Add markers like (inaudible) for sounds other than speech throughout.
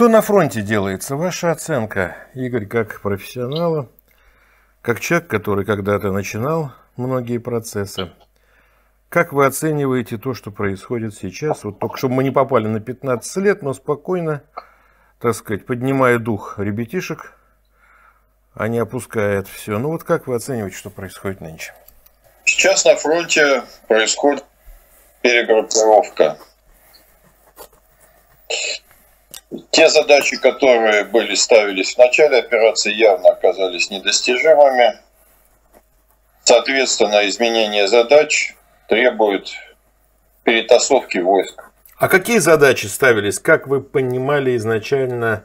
Что на фронте делается? Ваша оценка, Игорь, как профессионала, как человек, который когда-то начинал многие процессы. Как вы оцениваете то, что происходит сейчас? Вот только чтобы мы не попали на 15 лет, но спокойно, так сказать, поднимая дух ребятишек, а не опуская это все. Ну вот как вы оцениваете, что происходит нынче? Сейчас на фронте происходит перегруппировка. Те задачи, которые были ставились в начале операции, явно оказались недостижимыми. Соответственно, изменение задач требует перетасовки войск. А какие задачи ставились? Как вы понимали изначально,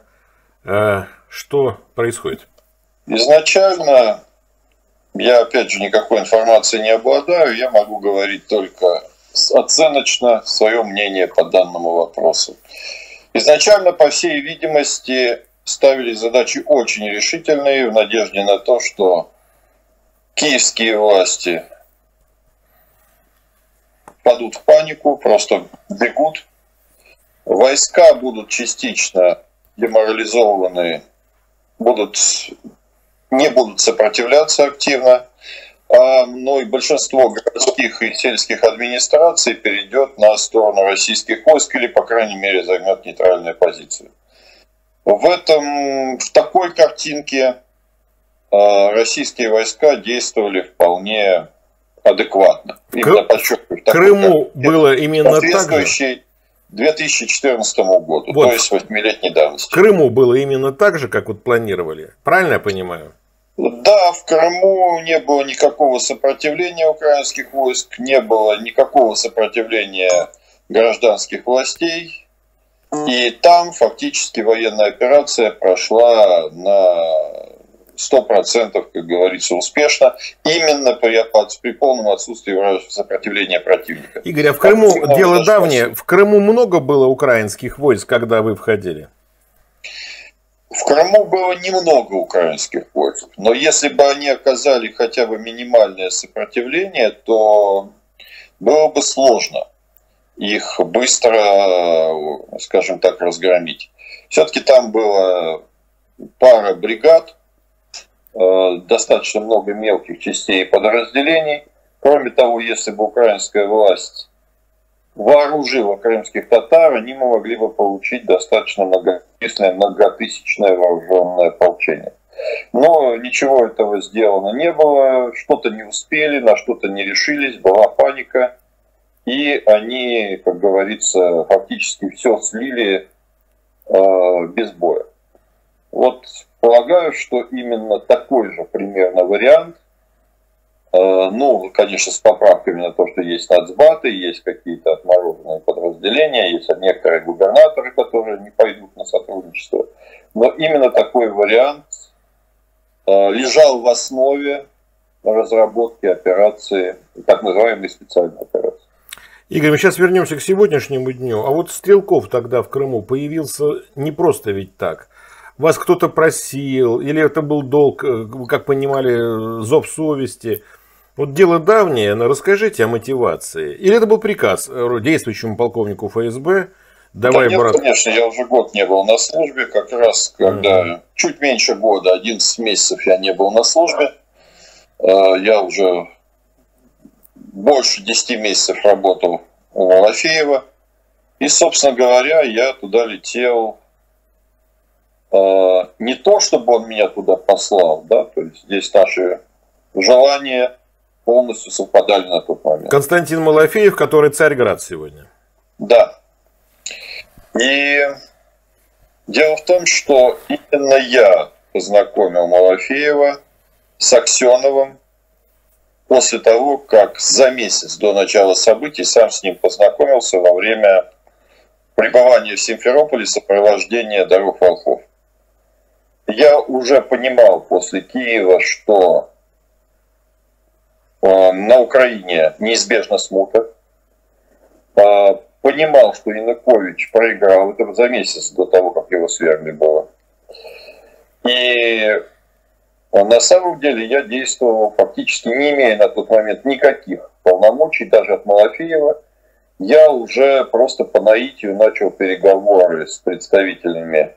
э, что происходит? Изначально я, опять же, никакой информации не обладаю, я могу говорить только оценочно свое мнение по данному вопросу. Изначально, по всей видимости, ставились задачи очень решительные в надежде на то, что киевские власти падут в панику, просто бегут. Войска будут частично деморализованы, будут, не будут сопротивляться активно, ну, и большинство городских и сельских администраций перейдет на сторону российских войск или, по крайней мере, займет нейтральную позицию. В этом, в такой картинке а, российские войска действовали вполне адекватно. Именно подчеркиваю, Крыму было именно так же? 2014 году, вот. то есть восьмилетней давности. Крыму было именно так же, как вот планировали. Правильно я понимаю? Да, в Крыму не было никакого сопротивления украинских войск, не было никакого сопротивления гражданских властей. И там фактически военная операция прошла на 100%, как говорится, успешно, именно при, при полном отсутствии сопротивления противника. Игорь, а в Крыму, дело давнее, в Крыму много было украинских войск, когда вы входили? В Крыму было немного украинских войск, но если бы они оказали хотя бы минимальное сопротивление, то было бы сложно их быстро, скажем так, разгромить. Все-таки там было пара бригад, э, достаточно много мелких частей и подразделений. Кроме того, если бы украинская власть вооружила крымских татар, они могли бы получить достаточно многочисленное, многотысячное вооруженное ополчение. Но ничего этого сделано не было, что-то не успели, на что-то не решились, была паника, и они, как говорится, фактически все слили э, без боя. Вот полагаю, что именно такой же примерно вариант ну, конечно, с поправками на то, что есть нацбаты, есть какие-то отмороженные подразделения, есть некоторые губернаторы, которые не пойдут на сотрудничество. Но именно такой вариант э, лежал в основе разработки операции, так называемой специальной операции. Игорь, мы сейчас вернемся к сегодняшнему дню. А вот Стрелков тогда в Крыму появился не просто ведь так. Вас кто-то просил, или это был долг, э, как понимали, зов совести – вот дело давнее, но расскажите о мотивации. Или это был приказ э, действующему полковнику ФСБ? Давай, да нет, брат. конечно, я уже год не был на службе, как раз когда mm-hmm. чуть меньше года, 11 месяцев я не был на службе. Э, я уже больше 10 месяцев работал у Малафеева. И, собственно говоря, я туда летел не то, чтобы он меня туда послал, да, то есть здесь наши желания полностью совпадали на тот момент. Константин Малафеев, который Царьград сегодня. Да. И дело в том, что именно я познакомил Малафеева с Аксеновым после того, как за месяц до начала событий сам с ним познакомился во время пребывания в Симферополе сопровождения дорог волхов. Я уже понимал после Киева, что Э, на Украине неизбежно смута. Э, понимал, что Янукович проиграл, это за месяц до того, как его свергли было. И на самом деле я действовал фактически не имея на тот момент никаких полномочий, даже от Малафеева. Я уже просто по наитию начал переговоры с представителями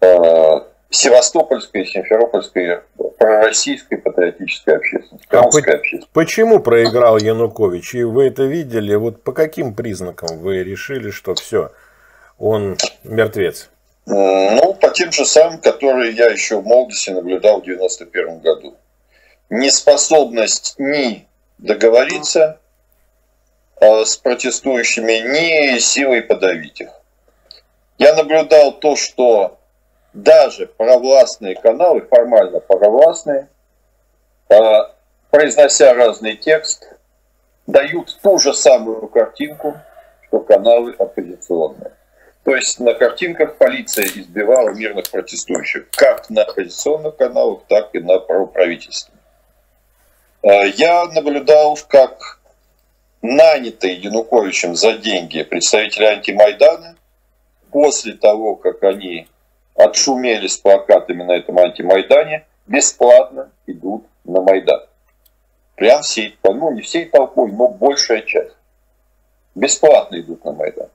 э, севастопольской, симферопольской, пророссийской патриотической общественности, а по- общественности. Почему проиграл Янукович? И вы это видели? Вот по каким признакам вы решили, что все, он мертвец? Ну, по тем же самым, которые я еще в молодости наблюдал в 91 году. Неспособность ни договориться э, с протестующими, ни силой подавить их. Я наблюдал то, что даже провластные каналы, формально провластные, э, произнося разный текст, дают ту же самую картинку, что каналы оппозиционные. То есть на картинках полиция избивала мирных протестующих, как на оппозиционных каналах, так и на правительственных. Э, я наблюдал, как нанятые Януковичем за деньги представители антимайдана, после того, как они отшумели с плакатами на этом антимайдане, бесплатно идут на Майдан. Прям всей, ну не всей толпой, но большая часть. Бесплатно идут на Майдан.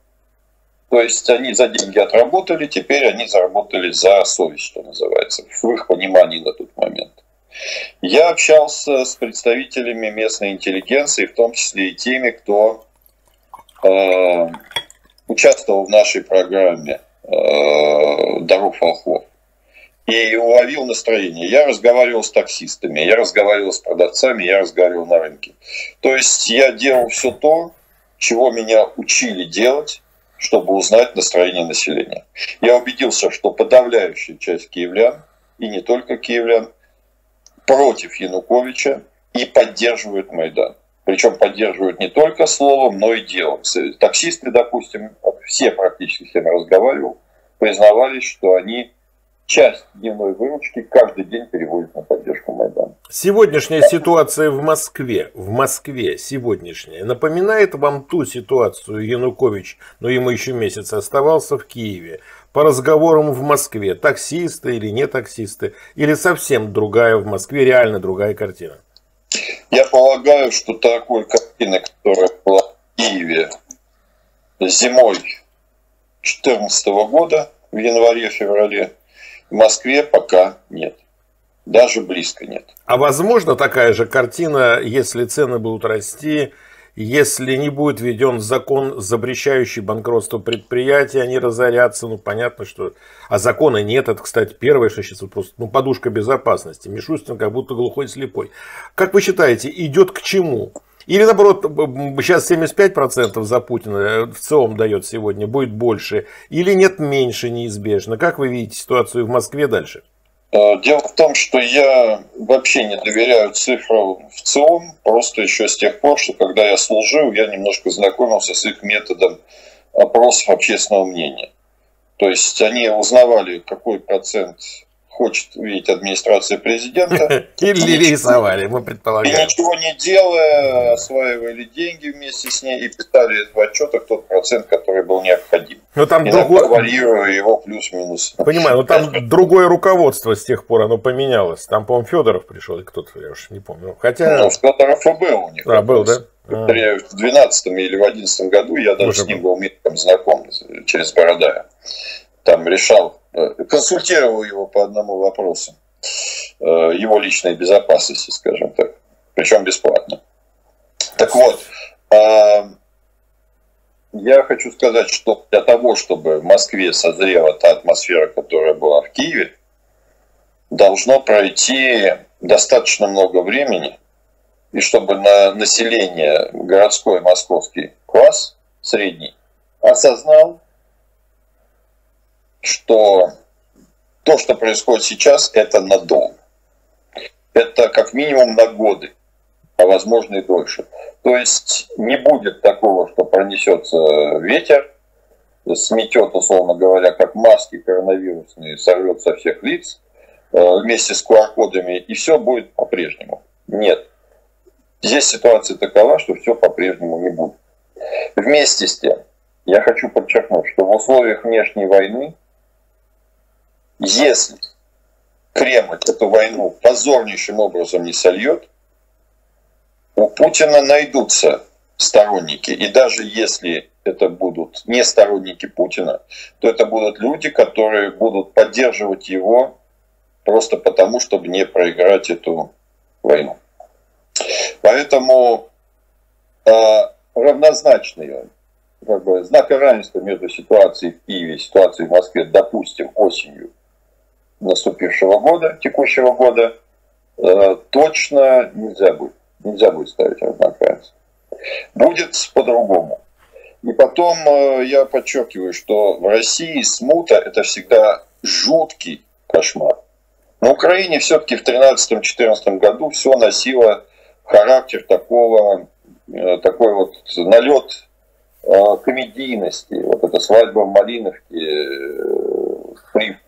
То есть они за деньги отработали, теперь они заработали за совесть, что называется, в их понимании на тот момент. Я общался с представителями местной интеллигенции, в том числе и теми, кто э, участвовал в нашей программе э, «Даров волхов» и уловил настроение. Я разговаривал с таксистами, я разговаривал с продавцами, я разговаривал на рынке. То есть я делал все то, чего меня учили делать, чтобы узнать настроение населения. Я убедился, что подавляющая часть киевлян, и не только киевлян, против Януковича и поддерживают Майдан. Причем поддерживают не только словом, но и делом. Таксисты, допустим, все практически с я разговаривал, признавались, что они часть дневной выручки каждый день переводят на поддержку Майдана. Сегодняшняя ситуация в Москве, в Москве сегодняшняя, напоминает вам ту ситуацию Янукович, но ему еще месяц оставался в Киеве, по разговорам в Москве, таксисты или не таксисты, или совсем другая в Москве, реально другая картина? Я полагаю, что такой картины, которая была в Киеве зимой 2014 года, в январе-феврале, в Москве пока нет. Даже близко нет. А возможно такая же картина, если цены будут расти, если не будет введен закон, запрещающий банкротство предприятий, они разорятся, ну понятно, что... А закона нет, это, кстати, первое, что сейчас просто, ну, подушка безопасности. Мишустин как будто глухой слепой. Как вы считаете, идет к чему? Или наоборот, сейчас 75% за Путина э, в целом дает сегодня, будет больше. Или нет меньше неизбежно. Как вы видите ситуацию в Москве дальше? Э, дело в том, что я вообще не доверяю цифрам в ЦИОМ, просто еще с тех пор, что когда я служил, я немножко знакомился с их методом опросов общественного мнения. То есть они узнавали, какой процент хочет видеть администрация президента. (laughs) Или рисовали, мы предполагаем. И ничего не делая, осваивали деньги вместе с ней и писали в отчетах тот процент, который был необходим. Но там другой... варьируя его плюс-минус. Понимаю, но там (laughs) другое руководство с тех пор, оно поменялось. Там, по-моему, Федоров пришел, или кто-то, я уж не помню. Хотя... Ну, Федоров и был у них. А, был, да? Повторяю, в 2012 или в 2011 году я даже Боже с ним был знаком через Бородая. Там решал консультировал его по одному вопросу. Э, его личной безопасности, скажем так. Причем бесплатно. Так вот, э, я хочу сказать, что для того, чтобы в Москве созрела та атмосфера, которая была в Киеве, должно пройти достаточно много времени, и чтобы на население городской московский класс средний осознал, что то, что происходит сейчас, это надолго. Это как минимум на годы, а возможно и дольше. То есть не будет такого, что пронесется ветер, сметет, условно говоря, как маски коронавирусные, сорвет со всех лиц э, вместе с QR-кодами, и все будет по-прежнему. Нет. Здесь ситуация такова, что все по-прежнему не будет. Вместе с тем, я хочу подчеркнуть, что в условиях внешней войны если Кремль эту войну позорнейшим образом не сольет, у Путина найдутся сторонники. И даже если это будут не сторонники Путина, то это будут люди, которые будут поддерживать его просто потому, чтобы не проиграть эту войну. Поэтому э, равнозначные как бы, знака равенства между ситуацией в Киеве и ситуацией в Москве, допустим, осенью наступившего года, текущего года, э, точно нельзя будет. Нельзя будет ставить равенства. Будет по-другому. И потом э, я подчеркиваю, что в России смута – это всегда жуткий кошмар. На Украине все-таки в 2013-2014 году все носило характер такого, э, такой вот налет комедийности. Вот эта свадьба в Малиновке привкусе.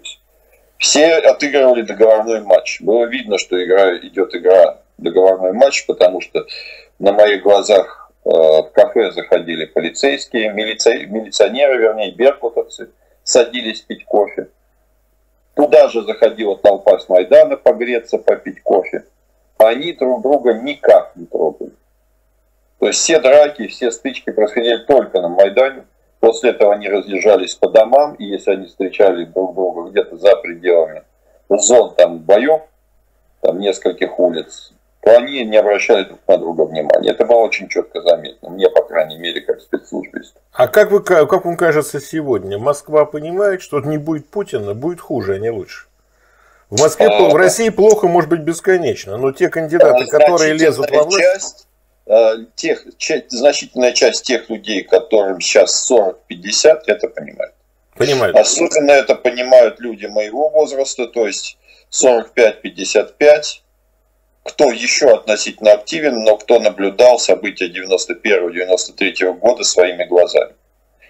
Все отыгрывали договорной матч. Было видно, что игра, идет игра договорной матч, потому что на моих глазах Э, в кафе заходили полицейские, милиция, милиционеры, вернее, беркутовцы, садились пить кофе. Туда же заходила толпа с Майдана погреться, попить кофе. Они друг друга никак не трогали. То есть все драки, все стычки происходили только на Майдане. После этого они разъезжались по домам, и если они встречали друг друга где-то за пределами зон там боев, там нескольких улиц, то они не обращали друг на друга внимания. Это было очень четко заметно, мне, по крайней мере, как спецслужбисту. А как, вы, как вам кажется сегодня, Москва понимает, что не будет Путина, будет хуже, а не лучше? В Москве, а, в России плохо, может быть, бесконечно, но те кандидаты, которые лезут во власть... Часть, тех, часть, значительная часть тех людей, которым сейчас 40-50, это понимают. Понимают. Особенно это понимают люди моего возраста, то есть 45-55, кто еще относительно активен, но кто наблюдал события 91-93 года своими глазами.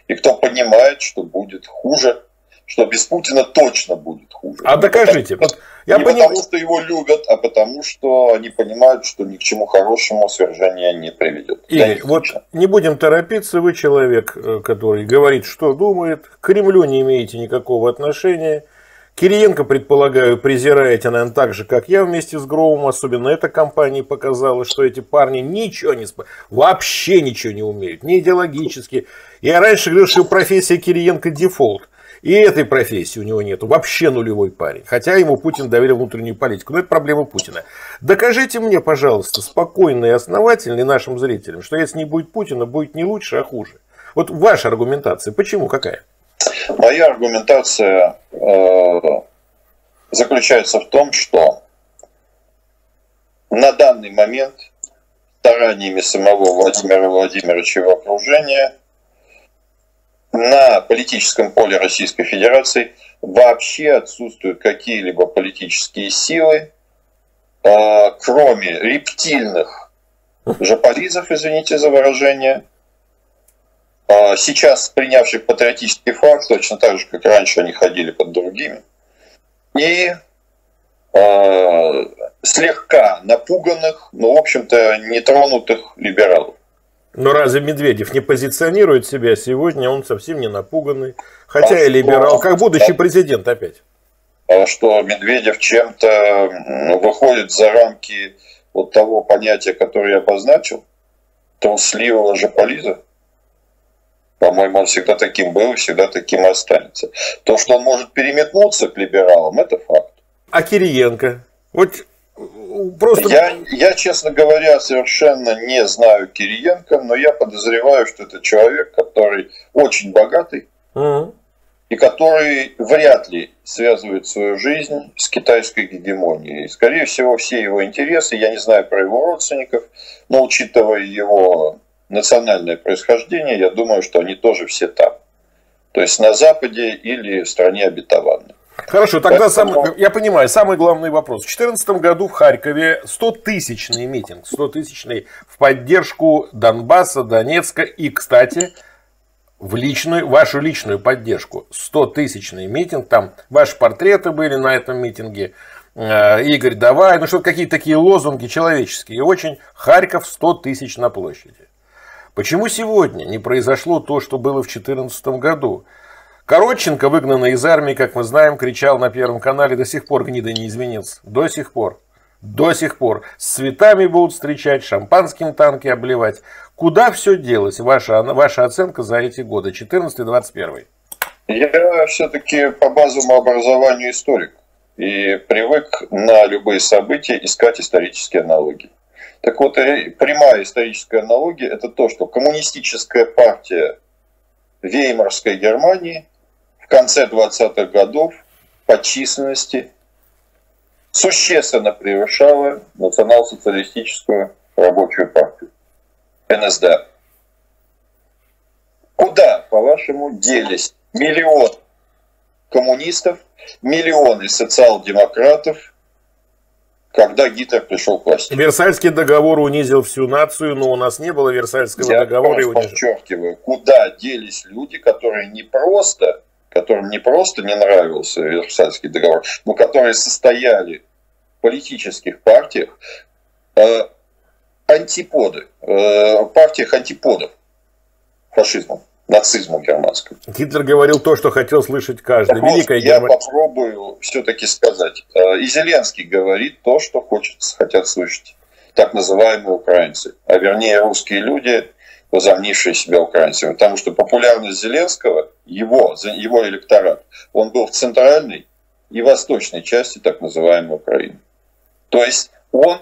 И кто понимает, что будет хуже, что без Путина точно будет хуже. А докажите. Потому, я не поним... потому, что его любят, а потому, что они понимают, что ни к чему хорошему свержение не приведет. Игорь, вот не будем торопиться, вы человек, э, который говорит, что думает, к Кремлю не имеете никакого отношения, Кириенко, предполагаю, презираете, наверное, так же, как я вместе с Гроумом. Особенно эта компания показала, что эти парни ничего не... Вообще ничего не умеют. Не идеологически. Я раньше говорил, что профессия Кириенко дефолт. И этой профессии у него нету. Вообще нулевой парень. Хотя ему Путин доверил внутреннюю политику. Но это проблема Путина. Докажите мне, пожалуйста, спокойно и основательно нашим зрителям, что если не будет Путина, будет не лучше, а хуже. Вот ваша аргументация. Почему? Какая? Моя аргументация э, заключается в том, что на данный момент стараниями самого Владимира Владимировича и его окружения на политическом поле Российской Федерации вообще отсутствуют какие-либо политические силы, э, кроме рептильных жополизов, извините за выражение, а сейчас принявших патриотический флаг, точно так же, как раньше они ходили под другими, и э, слегка напуганных, но, в общем-то, нетронутых либералов. Но разве Медведев не позиционирует себя сегодня? Он совсем не напуганный. Хотя а и либерал, как будущий президент опять. А что Медведев чем-то выходит за рамки вот того понятия, которое я обозначил, трусливого жополиза? По-моему, он всегда таким был и всегда таким и останется. То, что он может переметнуться к либералам, это факт. А Кириенко? Вот просто... Я, я, честно говоря, совершенно не знаю Кириенко, но я подозреваю, что это человек, который очень богатый угу. и который вряд ли связывает свою жизнь с китайской гегемонией. Скорее всего, все его интересы, я не знаю про его родственников, но учитывая его национальное происхождение, я думаю, что они тоже все там. То есть на Западе или в стране обетованной. Хорошо, тогда Поэтому... сам, я понимаю, самый главный вопрос. В 2014 году в Харькове 100-тысячный митинг, 100-тысячный в поддержку Донбасса, Донецка и, кстати, в личную, вашу личную поддержку. 100-тысячный митинг, там ваши портреты были на этом митинге. Э, Игорь, давай, ну что какие-то такие лозунги человеческие. Очень Харьков 100 тысяч на площади. Почему сегодня не произошло то, что было в 2014 году? Коротченко, выгнанный из армии, как мы знаем, кричал на Первом канале, до сих пор гнида не изменился. До сих пор. До сих пор. С цветами будут встречать, шампанским танки обливать. Куда все делось? Ваша, ваша оценка за эти годы, 14-21? Я все-таки по базовому образованию историк и привык на любые события искать исторические аналогии. Так вот, прямая историческая аналогия – это то, что коммунистическая партия Веймарской Германии в конце 20-х годов по численности существенно превышала национал-социалистическую рабочую партию НСД. Куда, по-вашему, делись миллион коммунистов, миллионы социал-демократов, когда Гитлер пришел к власти. Версальский договор унизил всю нацию, но у нас не было Версальского Я договора. Я подчеркиваю, куда делись люди, которые не просто, которым не просто не нравился Версальский договор, но которые состояли в политических партиях, э, антиподы, э, партиях антиподов фашизму нацизму германскому. Гитлер говорил то, что хотел слышать каждый. Так Великая вот, Германия. Я попробую все-таки сказать. Э, и Зеленский говорит то, что хочет, хотят слышать так называемые украинцы, а вернее русские люди, возомнившие себя украинцами. Потому что популярность Зеленского, его, его электорат, он был в центральной и восточной части так называемой Украины. То есть он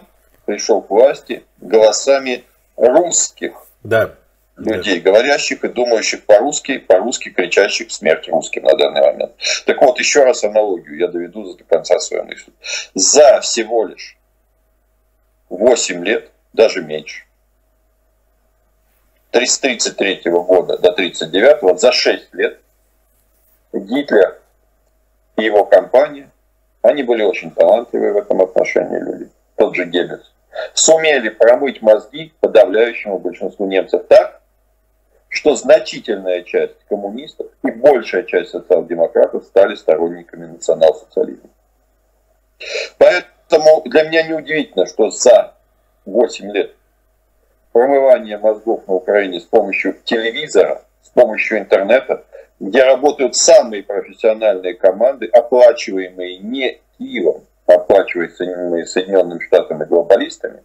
пришел к власти голосами русских. Да людей, говорящих и думающих по-русски, по-русски кричащих смерть русским на данный момент. Так вот, еще раз аналогию, я доведу до конца свою мысль. За всего лишь 8 лет, даже меньше, 33 года до 39 за 6 лет Гитлер и его компания, они были очень талантливые в этом отношении люди, тот же Геббельс, сумели промыть мозги подавляющему большинству немцев так, что значительная часть коммунистов и большая часть социал-демократов стали сторонниками национал-социализма. Поэтому для меня неудивительно, что за 8 лет промывания мозгов на Украине с помощью телевизора, с помощью интернета, где работают самые профессиональные команды, оплачиваемые не Киевом, а оплачиваемые Соединенными Штатами глобалистами,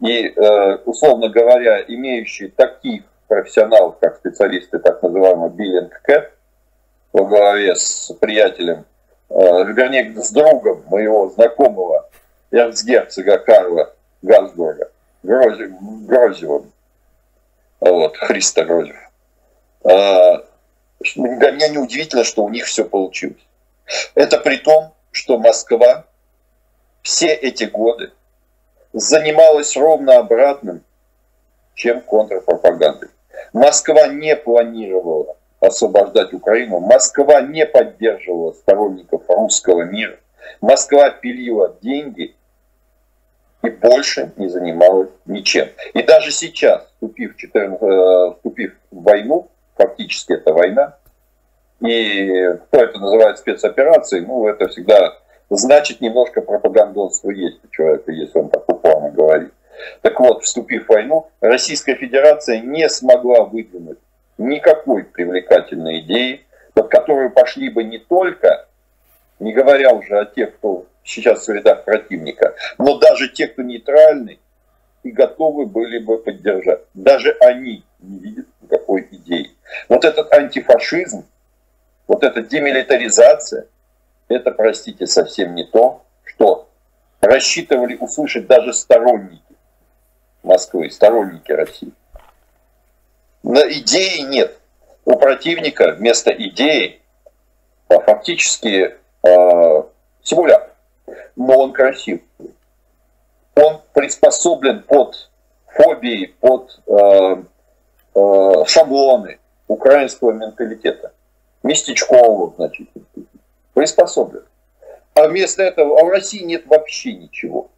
и, э, условно говоря, имеющие таких профессионалов, как специалисты так называемого биллинг кэт, во главе с приятелем, э, вернее, с другом моего знакомого эрцгерцога Карла Газбурга, Грозевым, вот, Христа Грозев. А, для меня неудивительно, что у них все получилось. Это при том, что Москва все эти годы занималась ровно обратным, чем контрпропагандой. Москва не планировала освобождать Украину. Москва не поддерживала сторонников русского мира. Москва пилила деньги и больше не занималась ничем. И даже сейчас, вступив, 14, э, вступив в войну, фактически это война, и кто это называет спецоперацией, ну, это всегда значит немножко пропагандонство есть у человека, если он так упорно говорит. Так вот, вступив в войну, Российская Федерация не смогла выдвинуть никакой привлекательной идеи, под которую пошли бы не только, не говоря уже о тех, кто сейчас в рядах противника, но даже те, кто нейтральный и готовы были бы поддержать. Даже они не видят никакой идеи. Вот этот антифашизм, вот эта демилитаризация, это, простите, совсем не то, что рассчитывали услышать даже сторонники Москвы, сторонники России. Но идеи нет. У противника вместо идеи а, фактически э, симулятор. Но он красив. Он приспособлен под фобии, под э, э, шаблоны украинского менталитета. Местечкового, значит, приспособлен. А вместо этого а в России нет вообще ничего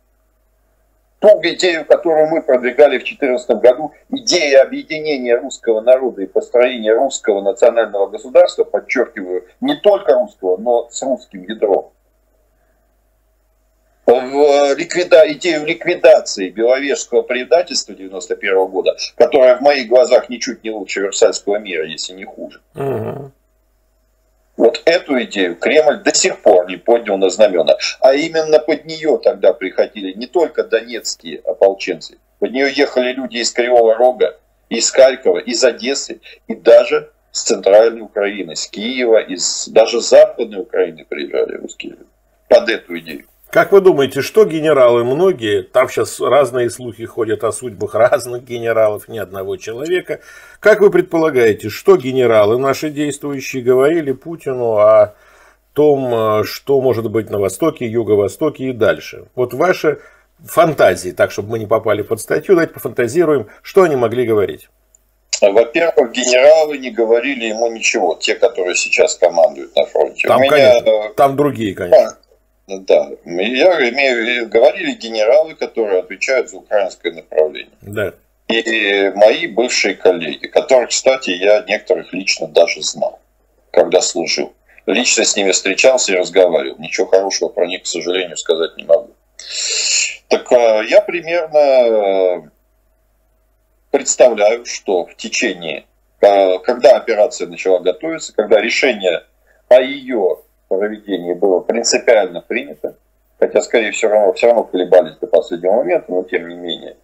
ту идею, которую мы продвигали в 2014 году, идея объединения русского народа и построения русского национального государства, подчеркиваю, не только русского, но с русским ядром. В ликвида... идею ликвидации беловежского предательства 91 года, которая в моих глазах ничуть не лучше Версальского мира, если не хуже. Угу. Вот эту идею Кремль до сих пор не поднял на знамена. А именно под нее тогда приходили не только донецкие ополченцы, под нее ехали люди из Кривого Рога, из Харькова, из Одессы и даже с центральной Украины, с Киева, из даже западной Украины приезжали русские люди под эту идею. Как вы думаете, что генералы многие, там сейчас разные слухи ходят о судьбах разных генералов, ни одного человека. Как вы предполагаете, что генералы наши действующие говорили Путину о том, э, что может быть на Востоке, Юго-Востоке и дальше? Вот ваши фантазии, так, чтобы мы не попали под статью, давайте пофантазируем, что они могли говорить. Во-первых, генералы не говорили ему ничего, те, которые сейчас командуют на фронте. Там, меня... конечно, э, там другие, конечно. Да, я имею говорили генералы, которые отвечают за украинское направление. Да. И мои бывшие коллеги, которых, кстати, я некоторых лично даже знал, когда служил. Лично с ними встречался и разговаривал. Ничего хорошего про них, к сожалению, сказать не могу. Так а, я примерно э, представляю, что в течение, э, когда операция начала готовиться, когда решение о ее проведении было принципиально принято, хотя, скорее все равно, все равно колебались до последнего момента, но тем не менее,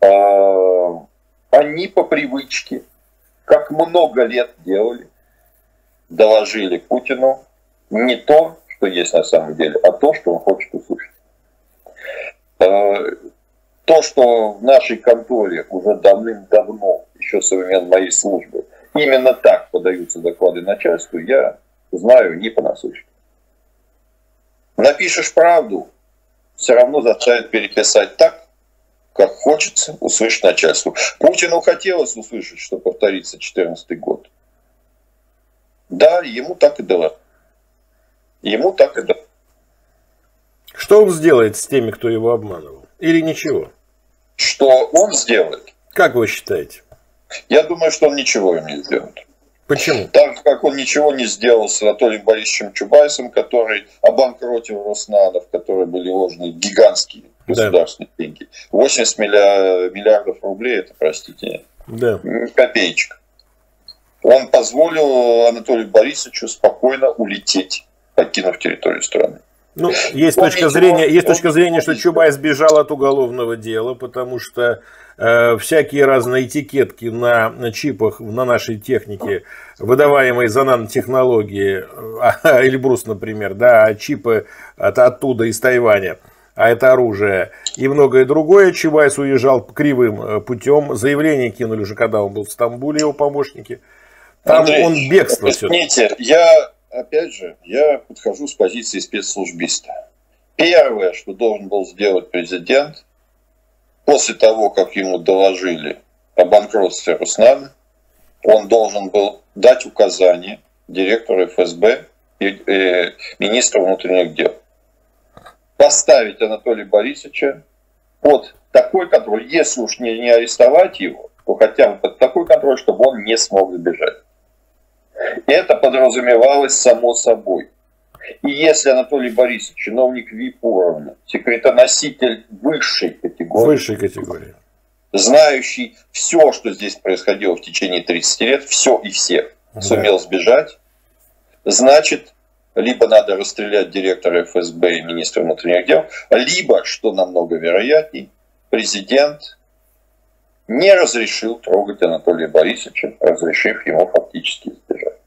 а, они по привычке, как много лет делали, доложили Путину не то, что есть на самом деле, а то, что он хочет услышать. А, то, что в нашей конторе уже давным-давно, еще со времен моей службы, именно так подаются доклады начальству, я знаю не понаслышке. Напишешь правду, все равно заставят переписать так, как хочется услышать начальству. Путину хотелось услышать, что повторится 2014 год. Да, ему так и дало. Ему так и дало. Что он сделает с теми, кто его обманывал? Или ничего? Что он сделает? Как вы считаете? Я думаю, что он ничего им не сделает. Почему? Так как он ничего не сделал с Анатолием Борисовичем Чубайсом, который обанкротил Роснанов, которые были вложены гигантские государственные да. деньги. 80 миллиардов рублей, это, простите, да. копеечка. Он позволил Анатолию Борисовичу спокойно улететь, покинув территорию страны. Ну, есть он точка зрения, есть точка зрения, что Чубай сбежал от уголовного дела, потому что э, всякие разные этикетки на, на чипах на нашей технике, выдаваемые за нанотехнологии, э, (laughs) Эльбрус, например, да, а чипы это оттуда, из Тайваня, а это оружие, и многое другое. Чубайс уезжал кривым э, путем, заявление кинули уже, когда он был в Стамбуле, его помощники. Там Андрей, он бегство все. я опять же, я подхожу с позиции спецслужбиста. Первое, что должен был сделать президент, после того, как ему доложили о банкротстве Руснана, он должен был дать указание директору ФСБ и, э, министру внутренних дел поставить Анатолия Борисовича под такой контроль, если уж не, не арестовать его, то хотя бы под такой контроль, чтобы он не смог сбежать. Это подразумевалось само собой. И если Анатолий Борисович, чиновник ВИП уровня, секретоноситель высшей категории, высшей категории, знающий все, что здесь происходило в течение 30 лет, все и всех, да. сумел сбежать, значит, либо надо расстрелять директора ФСБ и министра внутренних дел, либо, что намного вероятней, президент не разрешил трогать Анатолия Борисовича, разрешив ему фактически сбежать.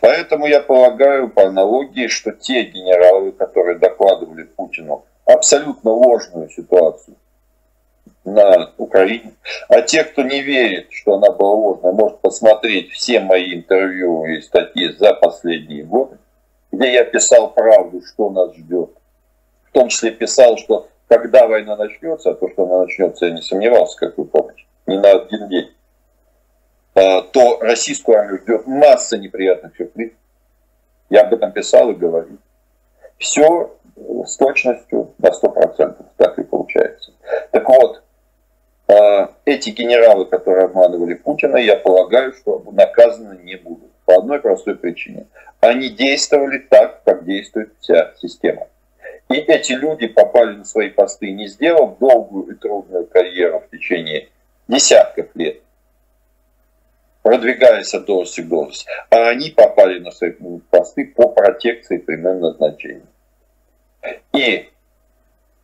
Поэтому я полагаю по аналогии, что те генералы, которые докладывали Путину абсолютно ложную ситуацию на Украине, а те, кто не верит, что она была ложная, может посмотреть все мои интервью и статьи за последние годы, где я писал правду, что нас ждет. В том числе писал, что когда война начнется, а то, что она начнется, я не сомневался, как вы помните, не на один день, а, то российскую армию ждет масса неприятных сюрпризов. Я об этом писал и говорил. Все с точностью на 100%, так и получается. Так вот, а, эти генералы, которые обманывали Путина, я полагаю, что наказаны не будут. По одной простой причине. Они действовали так, как действует вся система. И эти люди попали на свои посты, не сделав долгую и трудную карьеру в течение десятков лет, продвигаясь от должности к должности, а они попали на свои посты по протекции прямым назначением. И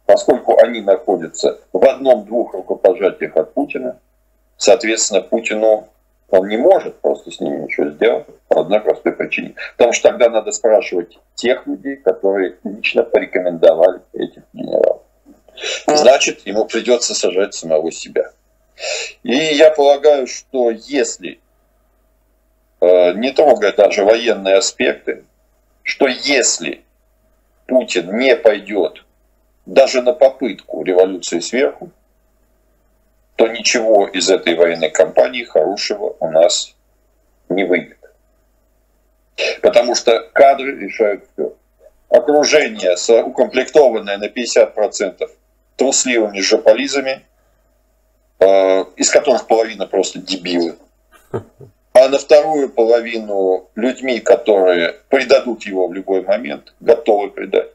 поскольку они находятся в одном-двух рукопожатиях от Путина, соответственно, Путину он не может просто с ними ничего сделать по одной простой причине. Потому что тогда надо спрашивать тех людей, которые лично порекомендовали этих генералов. Значит, ему придется сажать самого себя. И я полагаю, что если э, не трогая даже военные аспекты, что если Путин не пойдет даже на попытку революции сверху, то ничего из этой военной кампании хорошего у нас не выйдет. Потому что кадры решают все. Окружение, укомплектованное на 50% трусливыми жополизами, из которых половина просто дебилы, а на вторую половину людьми, которые предадут его в любой момент, готовы предать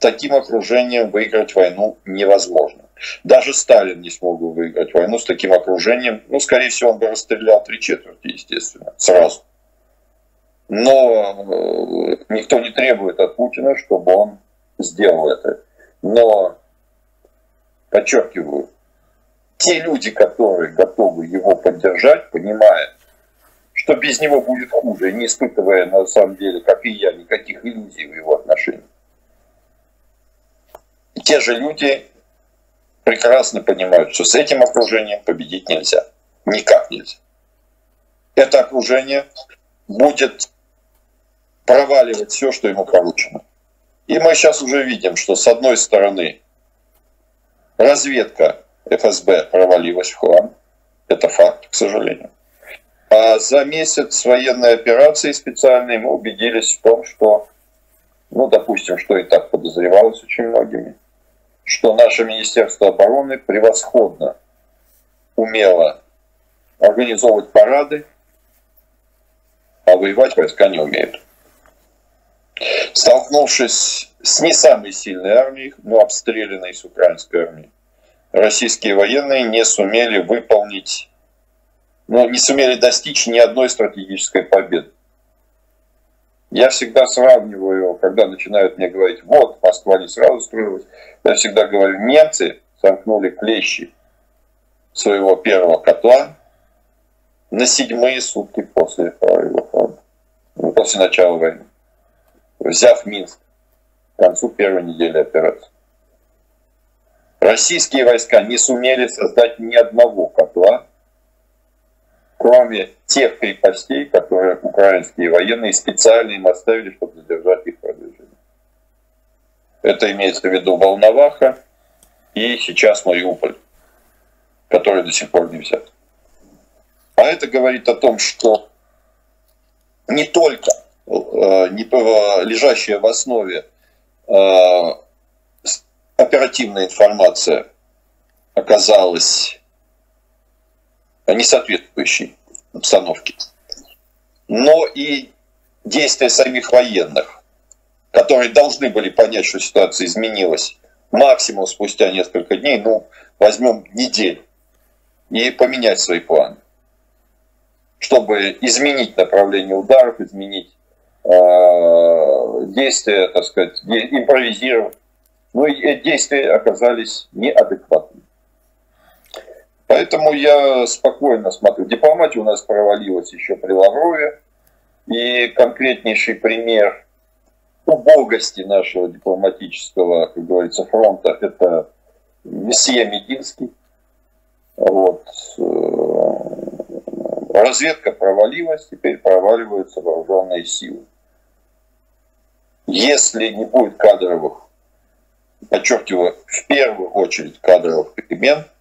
таким окружением выиграть войну невозможно. Даже Сталин не смог бы выиграть войну с таким окружением. Ну, скорее всего, он бы расстрелял три четверти, естественно, сразу. Но э, никто не требует от Путина, чтобы он сделал это. Но, подчеркиваю, те люди, которые готовы его поддержать, понимая, что без него будет хуже, не испытывая на самом деле, как и я, никаких иллюзий в его отношении, те же люди прекрасно понимают, что с этим окружением победить нельзя. Никак нельзя. Это окружение будет проваливать все, что ему поручено. И мы сейчас уже видим, что с одной стороны разведка ФСБ провалилась в хлам. Это факт, к сожалению. А за месяц военной операции специальной мы убедились в том, что, ну, допустим, что и так подозревалось очень многими, что наше Министерство обороны превосходно умело организовывать парады, а воевать войска не умеют. Столкнувшись с не самой сильной армией, но обстрелянной с украинской армией, российские военные не сумели выполнить, ну, не сумели достичь ни одной стратегической победы. Я всегда сравниваю, когда начинают мне говорить, вот, Москва не сразу строилась, я всегда говорю, немцы сомкнули клещи своего первого котла на седьмые сутки после ну, после начала войны, взяв Минск к концу первой недели операции. Российские войска не сумели создать ни одного котла кроме тех крепостей, которые украинские военные специально им оставили, чтобы задержать их продвижение. Это имеется в виду Волноваха и сейчас Мариуполь, который до сих пор не взят. А это говорит о том, что не только э, не, лежащая в основе э, оперативная информация оказалась не соответствующей обстановке. Но и действия самих военных, которые должны были понять, что ситуация изменилась максимум спустя несколько дней, ну, возьмем неделю, и поменять свои планы, чтобы изменить направление ударов, изменить э, действия, так сказать, импровизировать. Но ну, действия оказались неадекватными. Поэтому я спокойно смотрю. Дипломатия у нас провалилась еще при Лаврове. И конкретнейший пример убогости нашего дипломатического, как говорится, фронта – это месье Мединский. Вот. Разведка провалилась, теперь проваливаются вооруженные силы. Если не будет кадровых, подчеркиваю, в первую очередь кадровых перемен –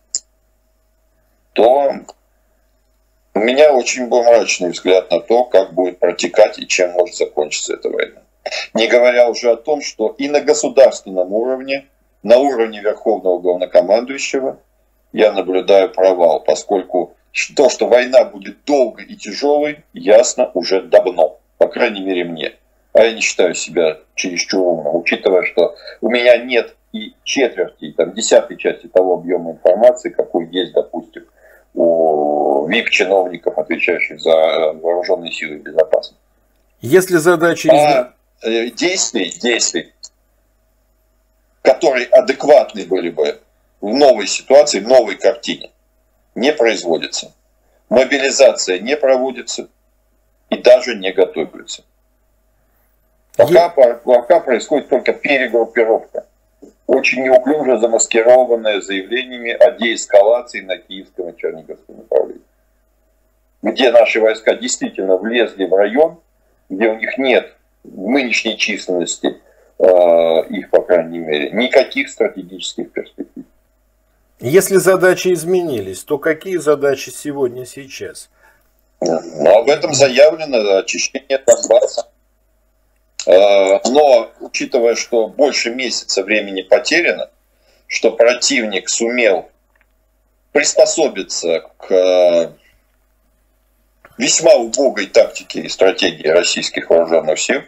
то у меня очень был мрачный взгляд на то, как будет протекать и чем может закончиться эта война. Не говоря уже о том, что и на государственном уровне, на уровне Верховного Главнокомандующего, я наблюдаю провал, поскольку то, что война будет долгой и тяжелой, ясно уже давно, по крайней мере мне. А я не считаю себя чересчур умным, учитывая, что у меня нет и четверти, и там, десятой части того объема информации, какой есть, допустим, у ВИП-чиновников, отвечающих за э, вооруженные силы безопасности. Если задача... А э, действий, действий, которые адекватны были бы в новой ситуации, в новой картине, не производится. Мобилизация не проводится и даже не готовится. Пока, пока происходит только перегруппировка, очень неуклюже замаскированная заявлениями о деэскалации на киевском и черниговском направлении. Где наши войска действительно влезли в район, где у них нет в нынешней численности, э, их, по крайней мере, никаких стратегических перспектив. Если задачи изменились, то какие задачи сегодня, сейчас? Ну, об этом заявлено очищение Донбасса. Э, но, учитывая, что больше месяца времени потеряно, что противник сумел приспособиться к э, весьма убогой тактике и стратегии российских вооруженных сил,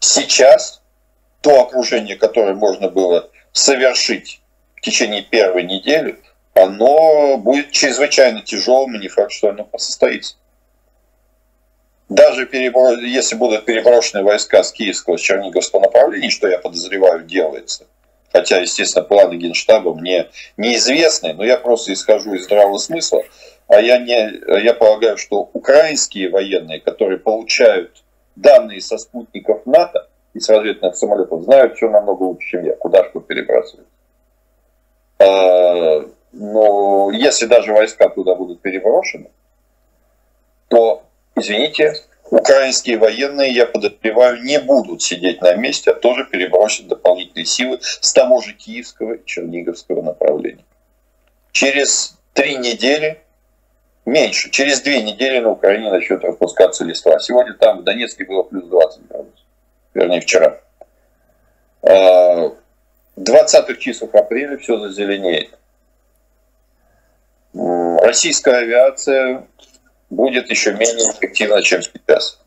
сейчас то окружение, которое можно было совершить в течение первой недели, оно будет чрезвычайно тяжелым, и не факт, что оно состоится. Даже если будут переброшены войска с Киевского, с Черниговского направления, что я подозреваю делается, хотя, естественно, планы Генштаба мне неизвестны, но я просто исхожу из здравого смысла, а я, не, я полагаю, что украинские военные, которые получают данные со спутников НАТО и с разведных самолетов, знают все намного лучше, чем я, куда что перебрасывать. А, но если даже войска туда будут переброшены, то, извините, украинские военные, я подозреваю, не будут сидеть на месте, а тоже перебросят дополнительные силы с того же киевского и черниговского направления. Через три недели, меньше, через две недели на Украине начнет распускаться листва. Сегодня там в Донецке было плюс 20 градусов, вернее вчера. 20-х числах апреля все зазеленеет. Российская авиация будет еще менее эффективна, чем сейчас.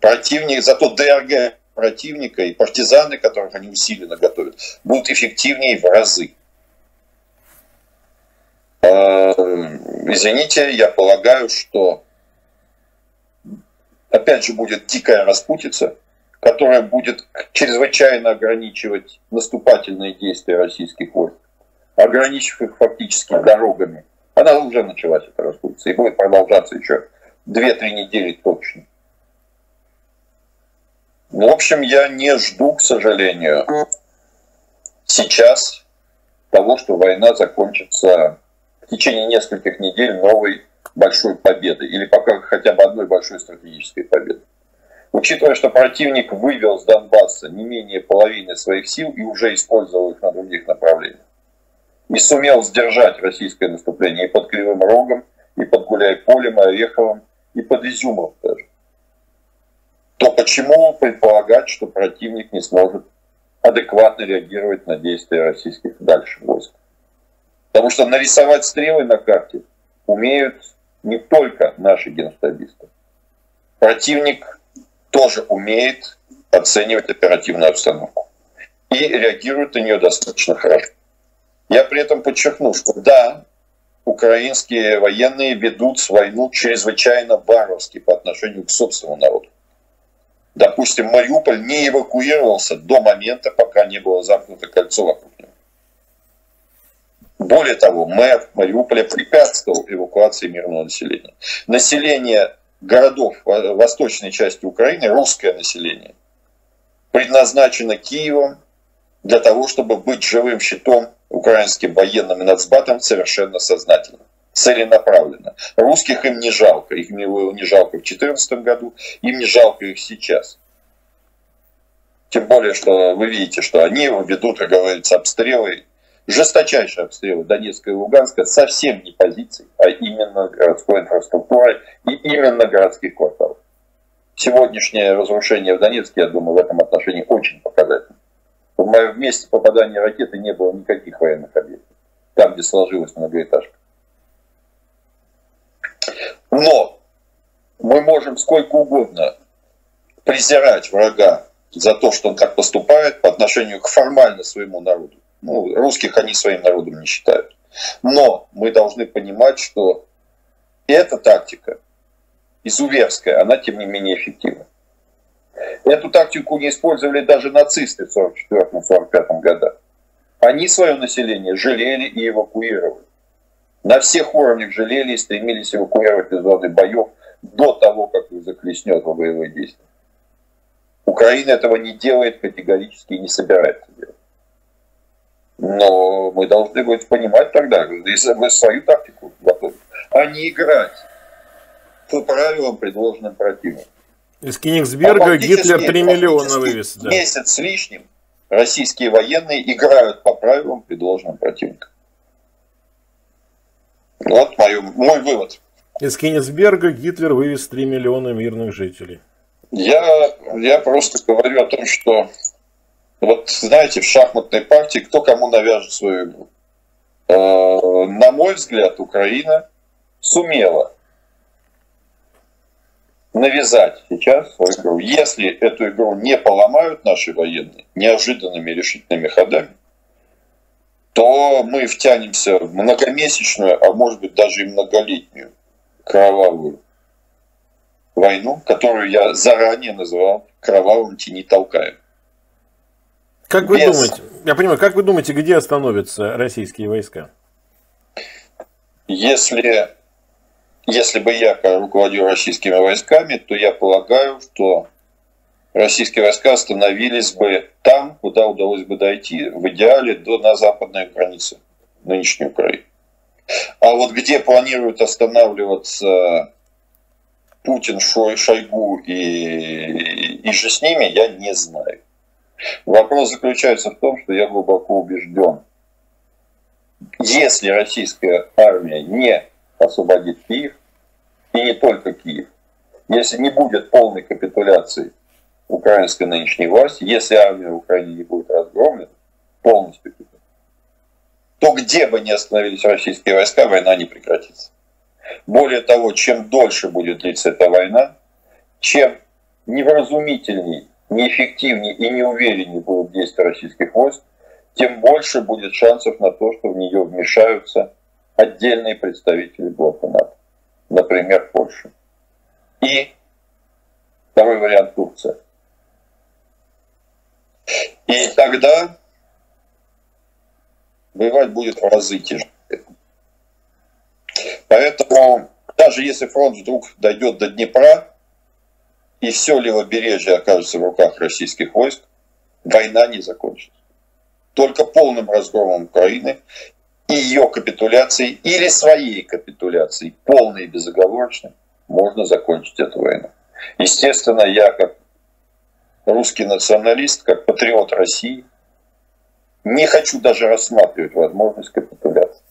Противник, зато ДРГ противника и партизаны, которых они усиленно готовят, будут эффективнее в разы. А, извините, я полагаю, что опять же будет дикая распутица, которая будет чрезвычайно ограничивать наступательные действия российских войск, ограничив их фактически дорогами. Она уже началась, эта распутица, и будет продолжаться еще 2-3 недели точно. Ну, в общем, я не жду, к сожалению, сейчас того, что война закончится в течение нескольких недель новой большой победы или пока хотя бы одной большой стратегической победы. Учитывая, что противник вывел с Донбасса не менее половины своих сил и уже использовал их на других направлениях, и сумел сдержать российское наступление и под Кривым Рогом, и под Гуляй-Полем, и Ореховым, и под Изюмом даже, то почему предполагать, что противник не сможет адекватно реагировать на действия российских дальше войск? Потому что нарисовать стрелы на карте умеют не только наши генштабисты. Противник тоже умеет оценивать оперативную обстановку и реагирует на нее достаточно хорошо. Я при этом подчеркну, что да, украинские военные ведут войну чрезвычайно варварски по отношению к собственному народу. Допустим, Мариуполь не эвакуировался до момента, пока не было замкнуто кольцо вокруг него. Более того, мэр Мариуполя препятствовал эвакуации мирного населения. Население городов восточной части Украины, русское население, предназначено Киевом для того, чтобы быть живым щитом украинским военным и нацбатом совершенно сознательно, целенаправленно. Русских им не жалко, их не жалко в 2014 году, им не жалко их сейчас. Тем более, что вы видите, что они ведут, как говорится, обстрелы жесточайшие обстрелы Донецка и Луганска совсем не позиций, а именно городской инфраструктуры и именно городских кварталов. Сегодняшнее разрушение в Донецке, я думаю, в этом отношении очень показательно. В месте попадания ракеты не было никаких военных объектов. Там, где сложилась многоэтажка. Но мы можем сколько угодно презирать врага за то, что он так поступает по отношению к формально своему народу. Ну, русских они своим народом не считают. Но мы должны понимать, что эта тактика, изуверская, она тем не менее эффективна. Эту тактику не использовали даже нацисты в 1944-1945 годах. Они свое население жалели и эвакуировали. На всех уровнях жалели и стремились эвакуировать из зоны боев до того, как их захлестнет во боевые действия. Украина этого не делает категорически и не собирается делать. Но мы должны быть понимать тогда, свою тактику готовить, а не играть по правилам, предложенным противником. Из Кенигсберга а Гитлер 3 миллиона вывез. Да. Месяц с лишним российские военные играют по правилам, предложенным противником. Вот мой, мой вывод. Из Кенигсберга Гитлер вывез 3 миллиона мирных жителей. Я, я просто говорю о том, что вот знаете, в шахматной партии кто кому навяжет свою игру. Э, на мой взгляд, Украина сумела навязать сейчас свою игру. Если эту игру не поломают наши военные неожиданными решительными ходами, то мы втянемся в многомесячную, а может быть даже и многолетнюю кровавую войну, которую я заранее называл кровавым тени толкаем. Как вы Без... думаете, я понимаю, как вы думаете, где остановятся российские войска? Если, если бы я руководил российскими войсками, то я полагаю, что российские войска остановились бы там, куда удалось бы дойти, в идеале до, на западной границе нынешней Украины. А вот где планируют останавливаться Путин, Шойгу и, и же с ними, я не знаю. Вопрос заключается в том, что я глубоко убежден, если российская армия не освободит Киев, и не только Киев, если не будет полной капитуляции украинской нынешней власти, если армия Украины не будет разгромлена полностью, то где бы ни остановились российские войска, война не прекратится. Более того, чем дольше будет длиться эта война, чем невразумительней неэффективнее и неувереннее будут действия российских войск, тем больше будет шансов на то, что в нее вмешаются отдельные представители блока НАТО, например, Польша. И второй вариант Турция. И тогда воевать будет в разы тяжелее. Поэтому даже если фронт вдруг дойдет до Днепра, и все левобережье окажется в руках российских войск, война не закончится. Только полным разгромом Украины и ее капитуляцией или своей капитуляцией, полной и безоговорочной, можно закончить эту войну. Естественно, я как русский националист, как патриот России, не хочу даже рассматривать возможность капитуляции.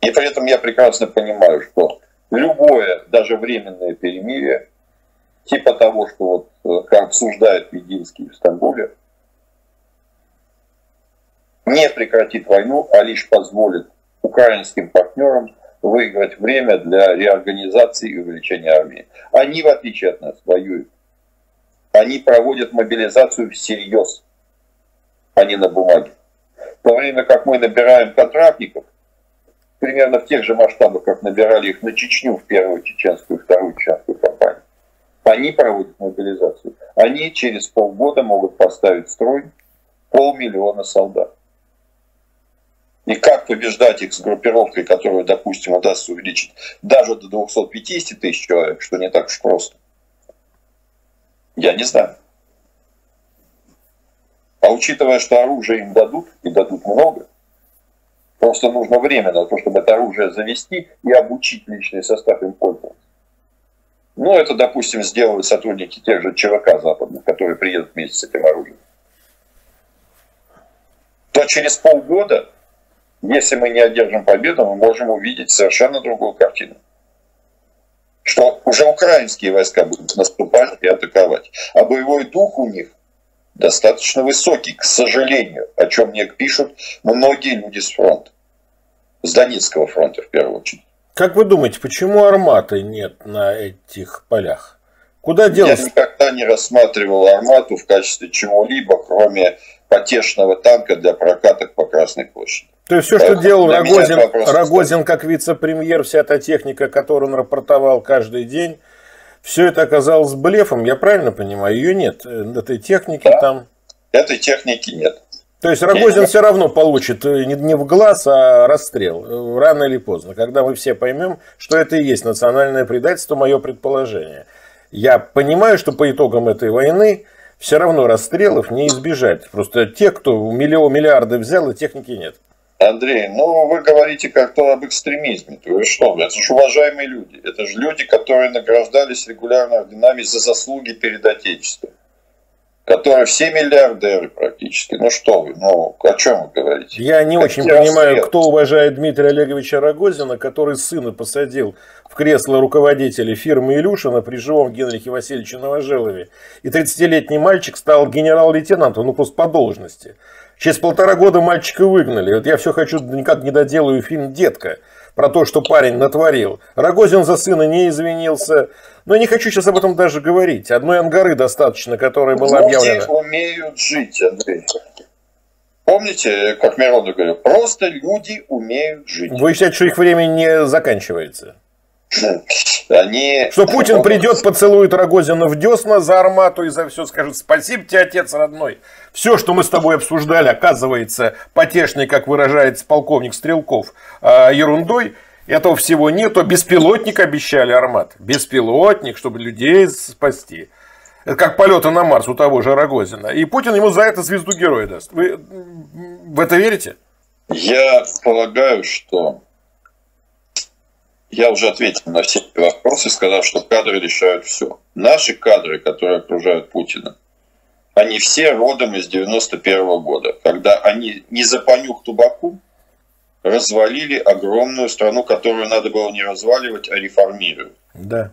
И при этом я прекрасно понимаю, что любое, даже временное перемирие, типа того, что вот э, как обсуждает Мединский в Стамбуле, не прекратит войну, а лишь позволит украинским партнерам выиграть время для реорганизации и увеличения армии. Они, в отличие от нас, воюют. Они проводят мобилизацию всерьез, а не на бумаге. В то время как мы набираем контрактников – примерно в тех же масштабах, как набирали их на Чечню в первую чеченскую, вторую чеченскую кампанию. Они проводят мобилизацию. Они через полгода могут поставить в строй полмиллиона солдат. И как побеждать их с группировкой, которую, допустим, удастся увеличить даже до 250 тысяч человек, что не так уж просто, я не знаю. А учитывая, что оружие им дадут, и дадут много, Просто нужно время на то, чтобы это оружие завести и обучить личный состав им пользоваться. Ну, это, допустим, сделают сотрудники тех же ЧВК западных, которые приедут вместе с этим оружием. То через полгода, если мы не одержим победу, мы можем увидеть совершенно другую картину. Что уже украинские войска будут наступать и атаковать. А боевой дух у них достаточно высокий, к сожалению, о чем мне пишут многие люди с фронта. С Донецкого фронта, в первую очередь. Как вы думаете, почему арматы нет на этих полях? Куда делась? Я никогда не рассматривал армату в качестве чего-либо, кроме потешного танка для прокаток по Красной площади. То есть все, что делал Рогозин, Рогозин как вице-премьер, вся эта техника, которую он рапортовал каждый день, все это оказалось блефом, я правильно понимаю? Ее нет, этой техники да. там. Этой техники нет. То есть Рогозин все равно получит э, не в глаз, а расстрел. Э, рано или поздно. Когда мы все поймем, что это и есть национальное предательство, мое предположение. Я понимаю, что по итогам этой войны все равно расстрелов не избежать. Просто те, кто миллион, миллиарды взял, и техники нет. Андрей, ну вы говорите как-то об экстремизме. Вы что, это же уважаемые люди. Это же люди, которые награждались регулярно орденами за заслуги перед Отечеством. Которые все миллиардеры практически. Ну что вы, ну о чем вы говорите? Я не как очень понимаю, кто уважает Дмитрия Олеговича Рогозина, который сына посадил в кресло руководителя фирмы Илюшина при живом Генрихе Васильевиче Новожилове. И 30-летний мальчик стал генерал-лейтенантом, ну просто по должности. Через полтора года мальчика выгнали. Вот я все хочу, никак не доделаю фильм «Детка» про то, что парень натворил. Рогозин за сына не извинился. Но я не хочу сейчас об этом даже говорить. Одной ангары достаточно, которая была Люди объявлена. Умеют жить, Андрей. Помните, как Миронов говорил, просто люди умеют жить. Вы считаете, что их время не заканчивается? Они... Что Путин придет, поцелует Рогозина в десна за армату и за все скажет спасибо тебе, отец родной. Все, что мы с тобой обсуждали, оказывается потешной, как выражается полковник Стрелков, а, ерундой. Этого всего нету. Беспилотник обещали Армат. Беспилотник, чтобы людей спасти. Это как полеты на Марс у того же Рогозина. И Путин ему за это звезду героя даст. Вы в это верите? Я полагаю, что я уже ответил на все эти вопросы, сказав, что кадры решают все. Наши кадры, которые окружают Путина, они все родом из 91 -го года, когда они не за понюх табаку развалили огромную страну, которую надо было не разваливать, а реформировать. Да.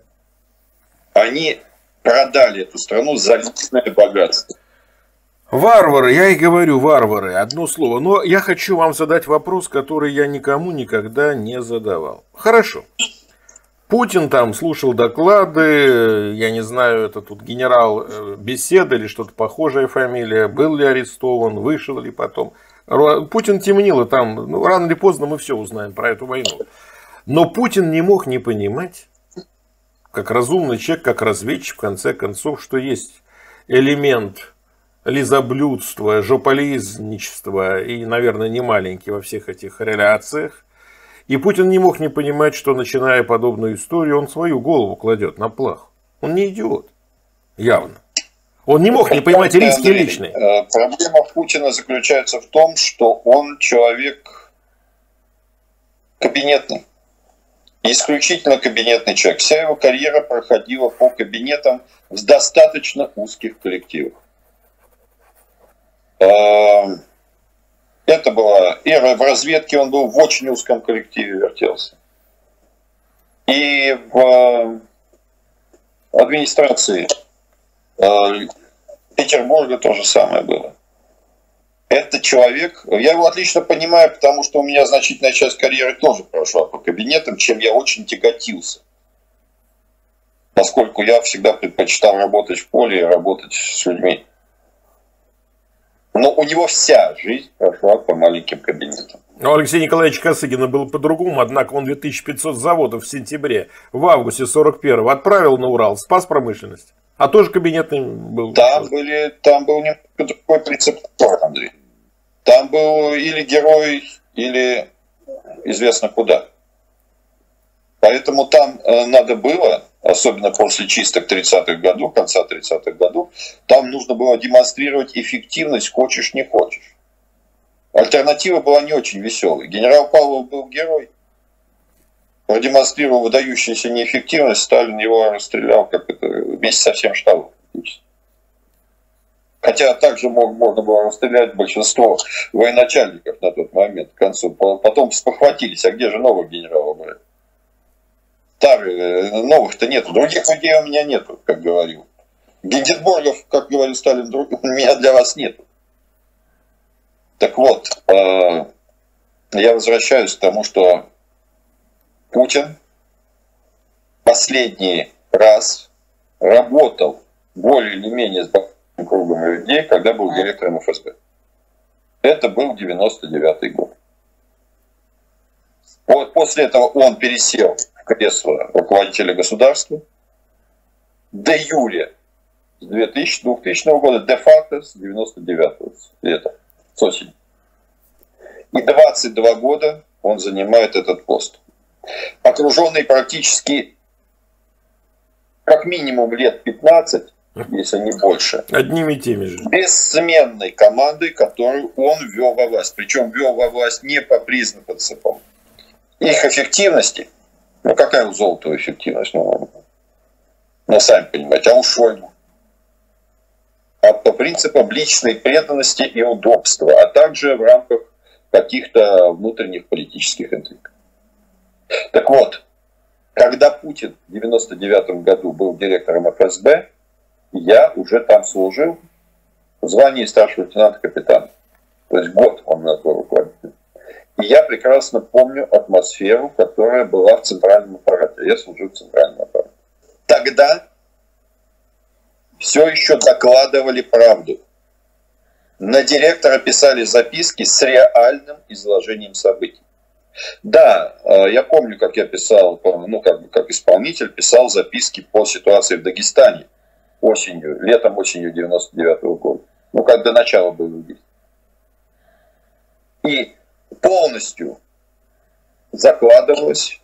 Они продали эту страну за личное богатство. Варвары, я и говорю варвары, одно слово. Но я хочу вам задать вопрос, который я никому никогда не задавал. Хорошо. Путин там слушал доклады, я не знаю, это тут генерал э, беседа или что-то похожая фамилия, был ли арестован, вышел ли потом. Путин темнил, и там, ну, рано или поздно мы все узнаем про эту войну. Но Путин не мог не понимать, как разумный человек, как разведчик, в конце концов, что есть элемент лизоблюдство, жополизничество и, наверное, не маленький во всех этих реляциях. И Путин не мог не понимать, что, начиная подобную историю, он свою голову кладет на плах. Он не идиот. Явно. Он не мог не понимать риски личные. Э, проблема Путина заключается в том, что он человек кабинетный. Исключительно кабинетный человек. Вся его карьера проходила по кабинетам в достаточно узких коллективах. Эм, это было... И в разведке он был в очень узком коллективе вертелся. И в э, администрации э, Петербурга то же самое было. Это человек, я его отлично понимаю, потому что у меня значительная часть карьеры тоже прошла по кабинетам, чем я очень тяготился. Поскольку я всегда предпочитал работать в поле и работать с людьми. Но у него вся жизнь прошла по маленьким кабинетам. У Алексея Николаевича Косыгина было по-другому, однако он 2500 заводов в сентябре, в августе 41-го отправил на Урал, спас промышленность. А тоже кабинетный был. Там, были, там был немного другой прецептор, Андрей. Там был или герой, или известно куда. Поэтому там э, надо было особенно после чисток 30-х годов, конца 30-х годов, там нужно было демонстрировать эффективность, хочешь не хочешь. Альтернатива была не очень веселой. Генерал Павлов был герой, продемонстрировал выдающуюся неэффективность, Сталин его расстрелял как это, вместе со всем штабом. Хотя также мог, можно было расстрелять большинство военачальников на тот момент, к концу. Потом спохватились, а где же нового генерала брать? Старые, новых-то нет. Других людей у меня нету, как говорил. Гинденбургов, как говорил Сталин, друг, у меня для вас нет. Так вот, э, я возвращаюсь к тому, что Путин последний раз работал более или менее с кругом людей, когда был директором ФСБ. Это был 99 год. Вот после этого он пересел кресло руководителя государства. Юре с 2000, 2000 года, де-факто с 99 лета, с осени. И 22 года он занимает этот пост. Окруженный практически как минимум лет 15, если не больше. Одними и теми же. Бессменной командой, которую он ввел во власть. Причем ввел во власть не по признакам их эффективности. Ну какая у Золотого эффективность? Ну, ну сами понимаете, а у Шойгу? А по принципам личной преданности и удобства, а также в рамках каких-то внутренних политических интриг. Так вот, когда Путин в 99 году был директором ФСБ, я уже там служил в звании старшего лейтенанта капитана. То есть год И я прекрасно помню атмосферу, которая была в центральном аппарате. Я служил в центральном аппарате. Тогда все еще докладывали правду. На директора писали записки с реальным изложением событий. Да, э, я помню, как я писал, ну, как, бы как исполнитель, писал записки по ситуации в Дагестане осенью, летом осенью 99 -го года. Ну, как до начала был действий. И полностью закладывалась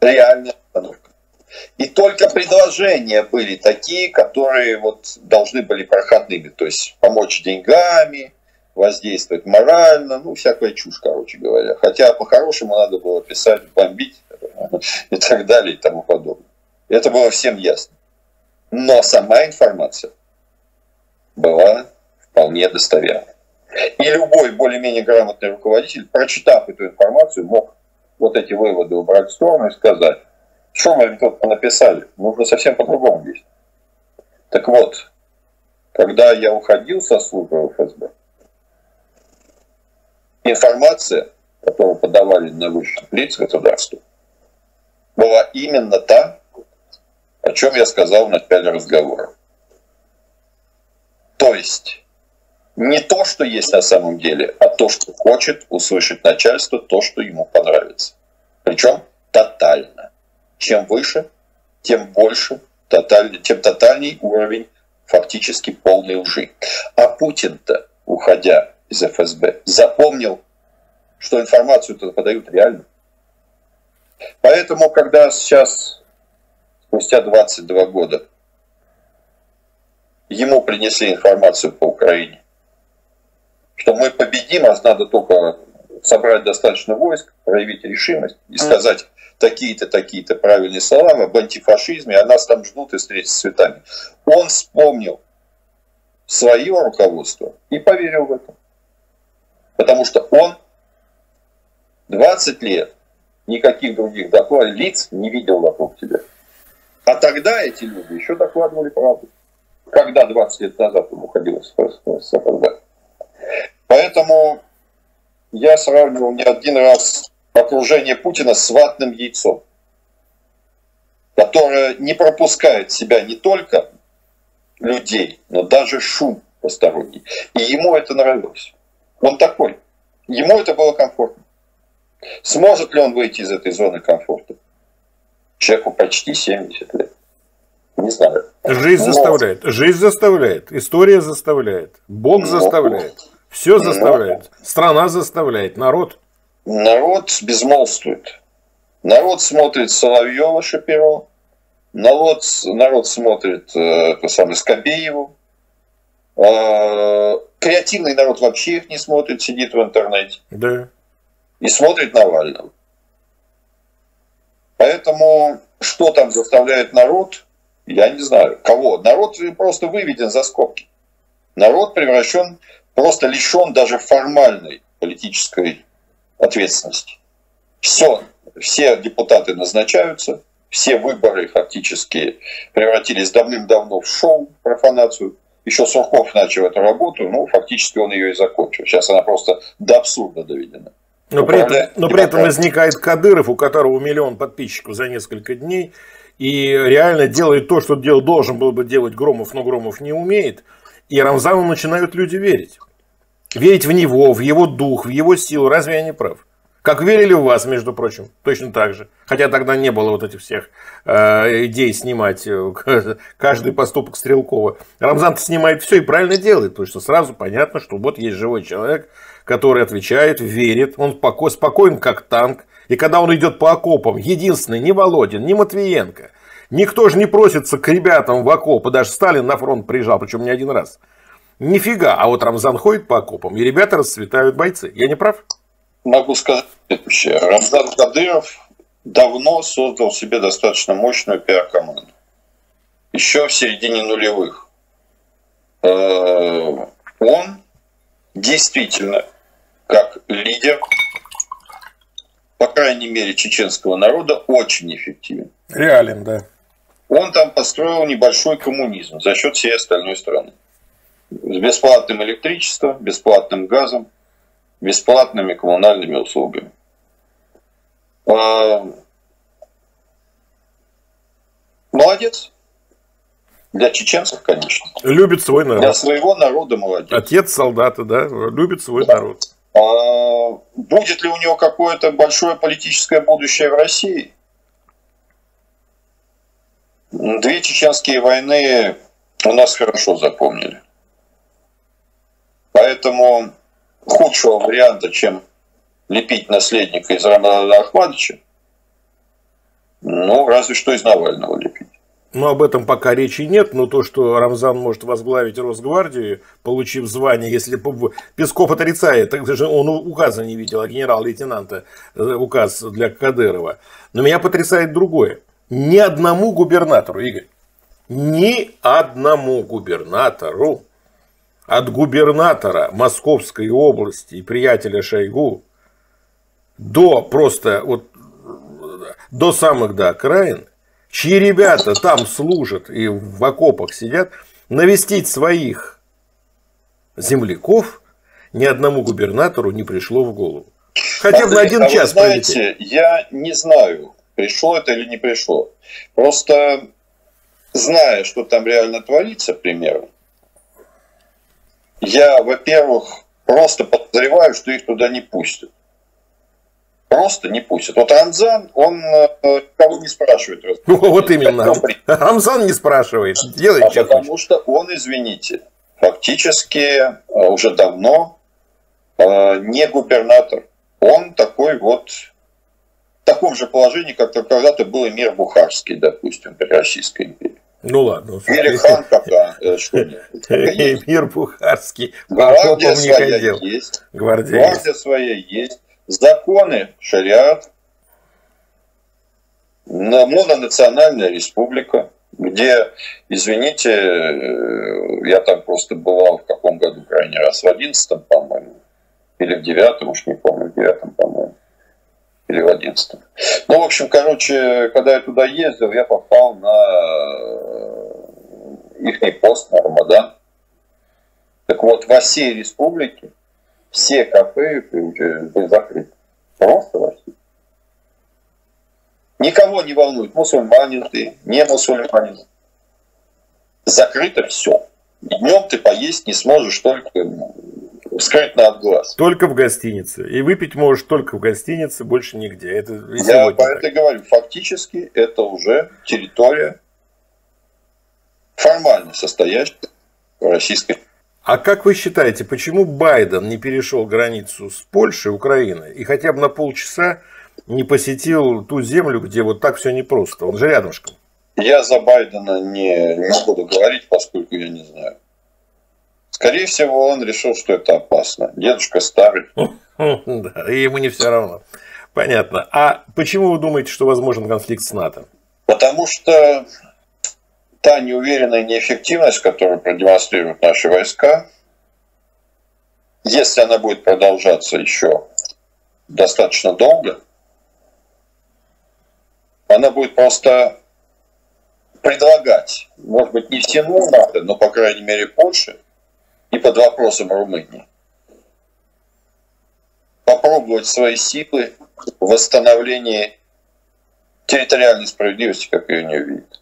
реальная обстановка. И только предложения были такие, которые вот должны были проходными, то есть помочь деньгами, воздействовать морально, ну, всякая чушь, короче говоря. Хотя по-хорошему надо было писать, бомбить (laughs) и так далее и тому подобное. Это было всем ясно. Но сама информация была вполне достоверной. И любой более-менее грамотный руководитель, прочитав эту информацию, мог вот эти выводы убрать в сторону и сказать, что мы тут написали, нужно совсем по-другому действовать. Так вот, когда я уходил со службы ФСБ, информация, которую подавали на высших лиц государства, была именно та, о чем я сказал в начале разговора. То есть, не то, что есть на самом деле, а то, что хочет услышать начальство, то, что ему понравится. Причем тотально. Чем выше, тем больше, тоталь, тем тотальней уровень фактически полной лжи. А Путин-то, уходя из ФСБ, запомнил, что информацию-то подают реально. Поэтому, когда сейчас, спустя 22 года, ему принесли информацию по Украине, что мы победим, а надо только собрать достаточно войск, проявить решимость и сказать такие-то, такие-то правильные слова об антифашизме, а нас там ждут и встретить с цветами. Он вспомнил свое руководство и поверил в это. Потому что он 20 лет никаких других докладов, лиц не видел вокруг тебя. А тогда эти люди еще докладывали правду. Когда 20 лет назад он уходил с ФСБ. Поэтому я сравнивал не один раз окружение Путина с ватным яйцом, которое не пропускает в себя не только людей, но даже шум посторонний. И ему это нравилось. Он такой. Ему это было комфортно. Сможет ли он выйти из этой зоны комфорта? Человеку почти 70 лет. Не знаю. Жизнь Но... заставляет. Жизнь заставляет. История заставляет. Бог Но... заставляет. Все заставляет. Но... Страна заставляет. Народ. Народ безмолвствует. Народ смотрит Соловьева Шапиро. Народ, народ смотрит э, то самое Скобееву. А, креативный народ вообще их не смотрит, сидит в интернете. Да. И смотрит Навального. Поэтому что там заставляет народ, я не знаю. Кого? Народ просто выведен за скобки. Народ превращен, просто лишен даже формальной политической ответственности. Все, все депутаты назначаются, все выборы фактически превратились давным-давно в шоу, профанацию еще Сурков начал эту работу, ну, фактически он ее и закончил. Сейчас она просто до абсурда доведена. Но при, этом, но при этом возникает Кадыров, у которого миллион подписчиков за несколько дней, и реально делает то, что дел, должен был бы делать Громов, но Громов не умеет. И Рамзану начинают люди верить. верить в него, в его дух, в его силу. Разве я не прав? Как верили в вас, между прочим, точно так же. Хотя тогда не было вот этих всех э, идей снимать э, (laughs) каждый поступок Стрелкова. Рамзан снимает все и правильно делает, потому что сразу понятно, что вот есть живой человек, который отвечает, верит, он спокоен, как танк. И когда он идет по окопам, единственный, не Володин, не Матвиенко, никто же не просится к ребятам в окопы, даже Сталин на фронт приезжал, причем не один раз. Нифига, а вот Рамзан ходит по окопам, и ребята расцветают бойцы. Я не прав? Могу сказать следующее. Рамзан Кадыров давно создал себе достаточно мощную пиар-команду. Еще в середине нулевых. Э, он действительно, как лидер, по крайней мере, чеченского народа, очень эффективен. Реален, да. Он там построил небольшой коммунизм за счет всей остальной страны. С бесплатным электричеством, бесплатным газом, бесплатными коммунальными услугами. А, молодец. Для чеченцев, конечно. Любит свой народ. Для своего народа молодец. Отец солдата, да, любит свой да. народ. А, будет ли у него какое-то большое политическое будущее в России? Две чеченские войны у нас хорошо запомнили. Поэтому худшего варианта, чем лепить наследника из Рамзана Ахмадовича, ну, разве что из Навального лепить. Но об этом пока речи нет, но то, что Рамзан может возглавить Росгвардию, получив звание, если Песков отрицает, так же он указа не видел, а генерал-лейтенанта э, указ для Кадырова. Но меня потрясает другое. Ни одному губернатору, Игорь, ни одному губернатору от губернатора Московской области и приятеля Шойгу до просто вот до самых до окраин чьи ребята там служат и в окопах сидят, навестить своих земляков ни одному губернатору не пришло в голову. Хотя бы на один а час знаете, прилететь. Я не знаю, пришло это или не пришло. Просто зная, что там реально творится примерно, я, во-первых, просто подозреваю, что их туда не пустят просто не пустят. Вот Рамзан, он э, кого не спрашивает. Ну, (laughs) вот именно. Рамзан не спрашивает. Делает, а потому хочет. что он, извините, фактически э, уже давно э, не губернатор. Он такой вот в таком же положении, как когда-то был мир Бухарский, допустим, при Российской империи. Ну ладно. Или хан когда что (laughs) Мир Бухарский. Гвардия своя есть. Гвардия своя есть законы, шариат, мононациональная республика, где, извините, э, я там просто бывал в каком году крайний раз, в одиннадцатом, по-моему, или в девятом, уж не помню, в девятом, по-моему, или в одиннадцатом. Ну, в общем, короче, когда я туда ездил, я попал на э, их пост на Рамадан. Так вот, во всей республике все кафе были закрыты. Просто во всей. Никого не волнует, мусульманин ты, не мусульманин. Закрыто все. Днем ты поесть не сможешь только скрытно от глаз. Только в гостинице. И выпить можешь только в гостинице, больше нигде. Это Я по это говорю. Фактически это уже территория формально состоящая в Российской а как вы считаете, почему Байден не перешел границу с Польшей, Украиной и хотя бы на полчаса не посетил ту землю, где вот так все непросто? Он же рядышком. Я за Байдена не, не буду говорить, поскольку я не знаю. Скорее всего, он решил, что это опасно. Дедушка старый. (laughs) Да, и ему не все равно. Понятно. А почему вы думаете, что возможен конфликт с НАТО? Потому что та неуверенная неэффективность, которую продемонстрируют наши войска, если она будет продолжаться еще достаточно долго, она будет просто предлагать, может быть, не всему надо, но, по крайней мере, Польше и под вопросом Румынии, попробовать свои силы в восстановлении территориальной справедливости, как ее не увидит.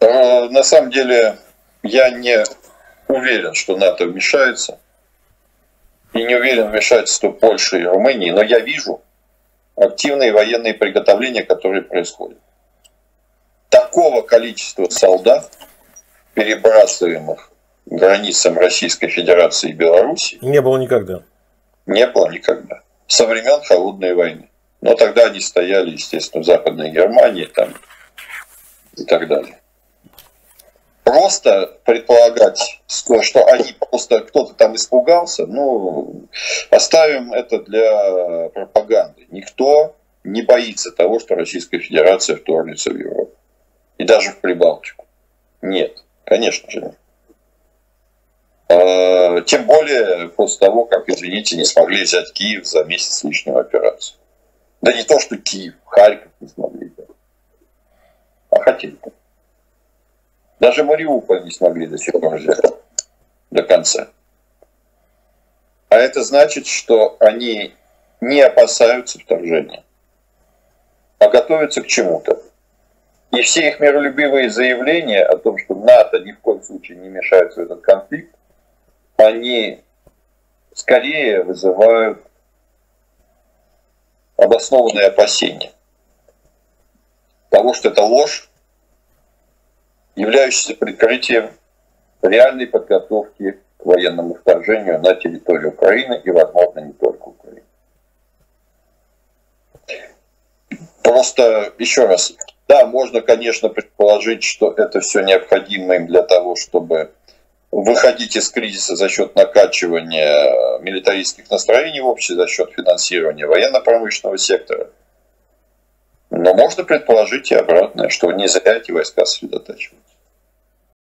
Э, на самом деле я не уверен, что НАТО вмешается. И не уверен, вмешательство Польши и Румынии. Но я вижу активные военные приготовления, которые происходят. Такого количества солдат, перебрасываемых границам Российской Федерации и Беларуси, не было никогда. Не было никогда. Со времен Холодной войны. Но тогда они стояли, естественно, в Западной Германии там, и так далее. Просто предполагать, что они просто кто-то там испугался, ну, оставим это для пропаганды. Никто не боится того, что Российская Федерация вторгнется в Европу. И даже в Прибалтику. Нет, конечно же нет. А, тем более после того, как, извините, не смогли взять Киев за месяц лишнего операции. Да не то, что Киев, Харьков не смогли взять. А хотели. Даже Мариуполь не смогли до сих пор взять до конца. А это значит, что они не опасаются вторжения, а готовятся к чему-то. И все их миролюбивые заявления о том, что НАТО ни в коем случае не мешается в этот конфликт, они скорее вызывают обоснованные опасения того, что это ложь, являющаяся прикрытием реальной подготовки к военному вторжению на территорию Украины и, возможно, не только Украины. Просто еще раз, да, можно, конечно, предположить, что это все необходимо им для того, чтобы выходить из кризиса за счет накачивания милитаристских настроений в обществе, за счет финансирования военно-промышленного сектора. Но можно предположить и обратное, что не зря эти войска сосредотачиваются.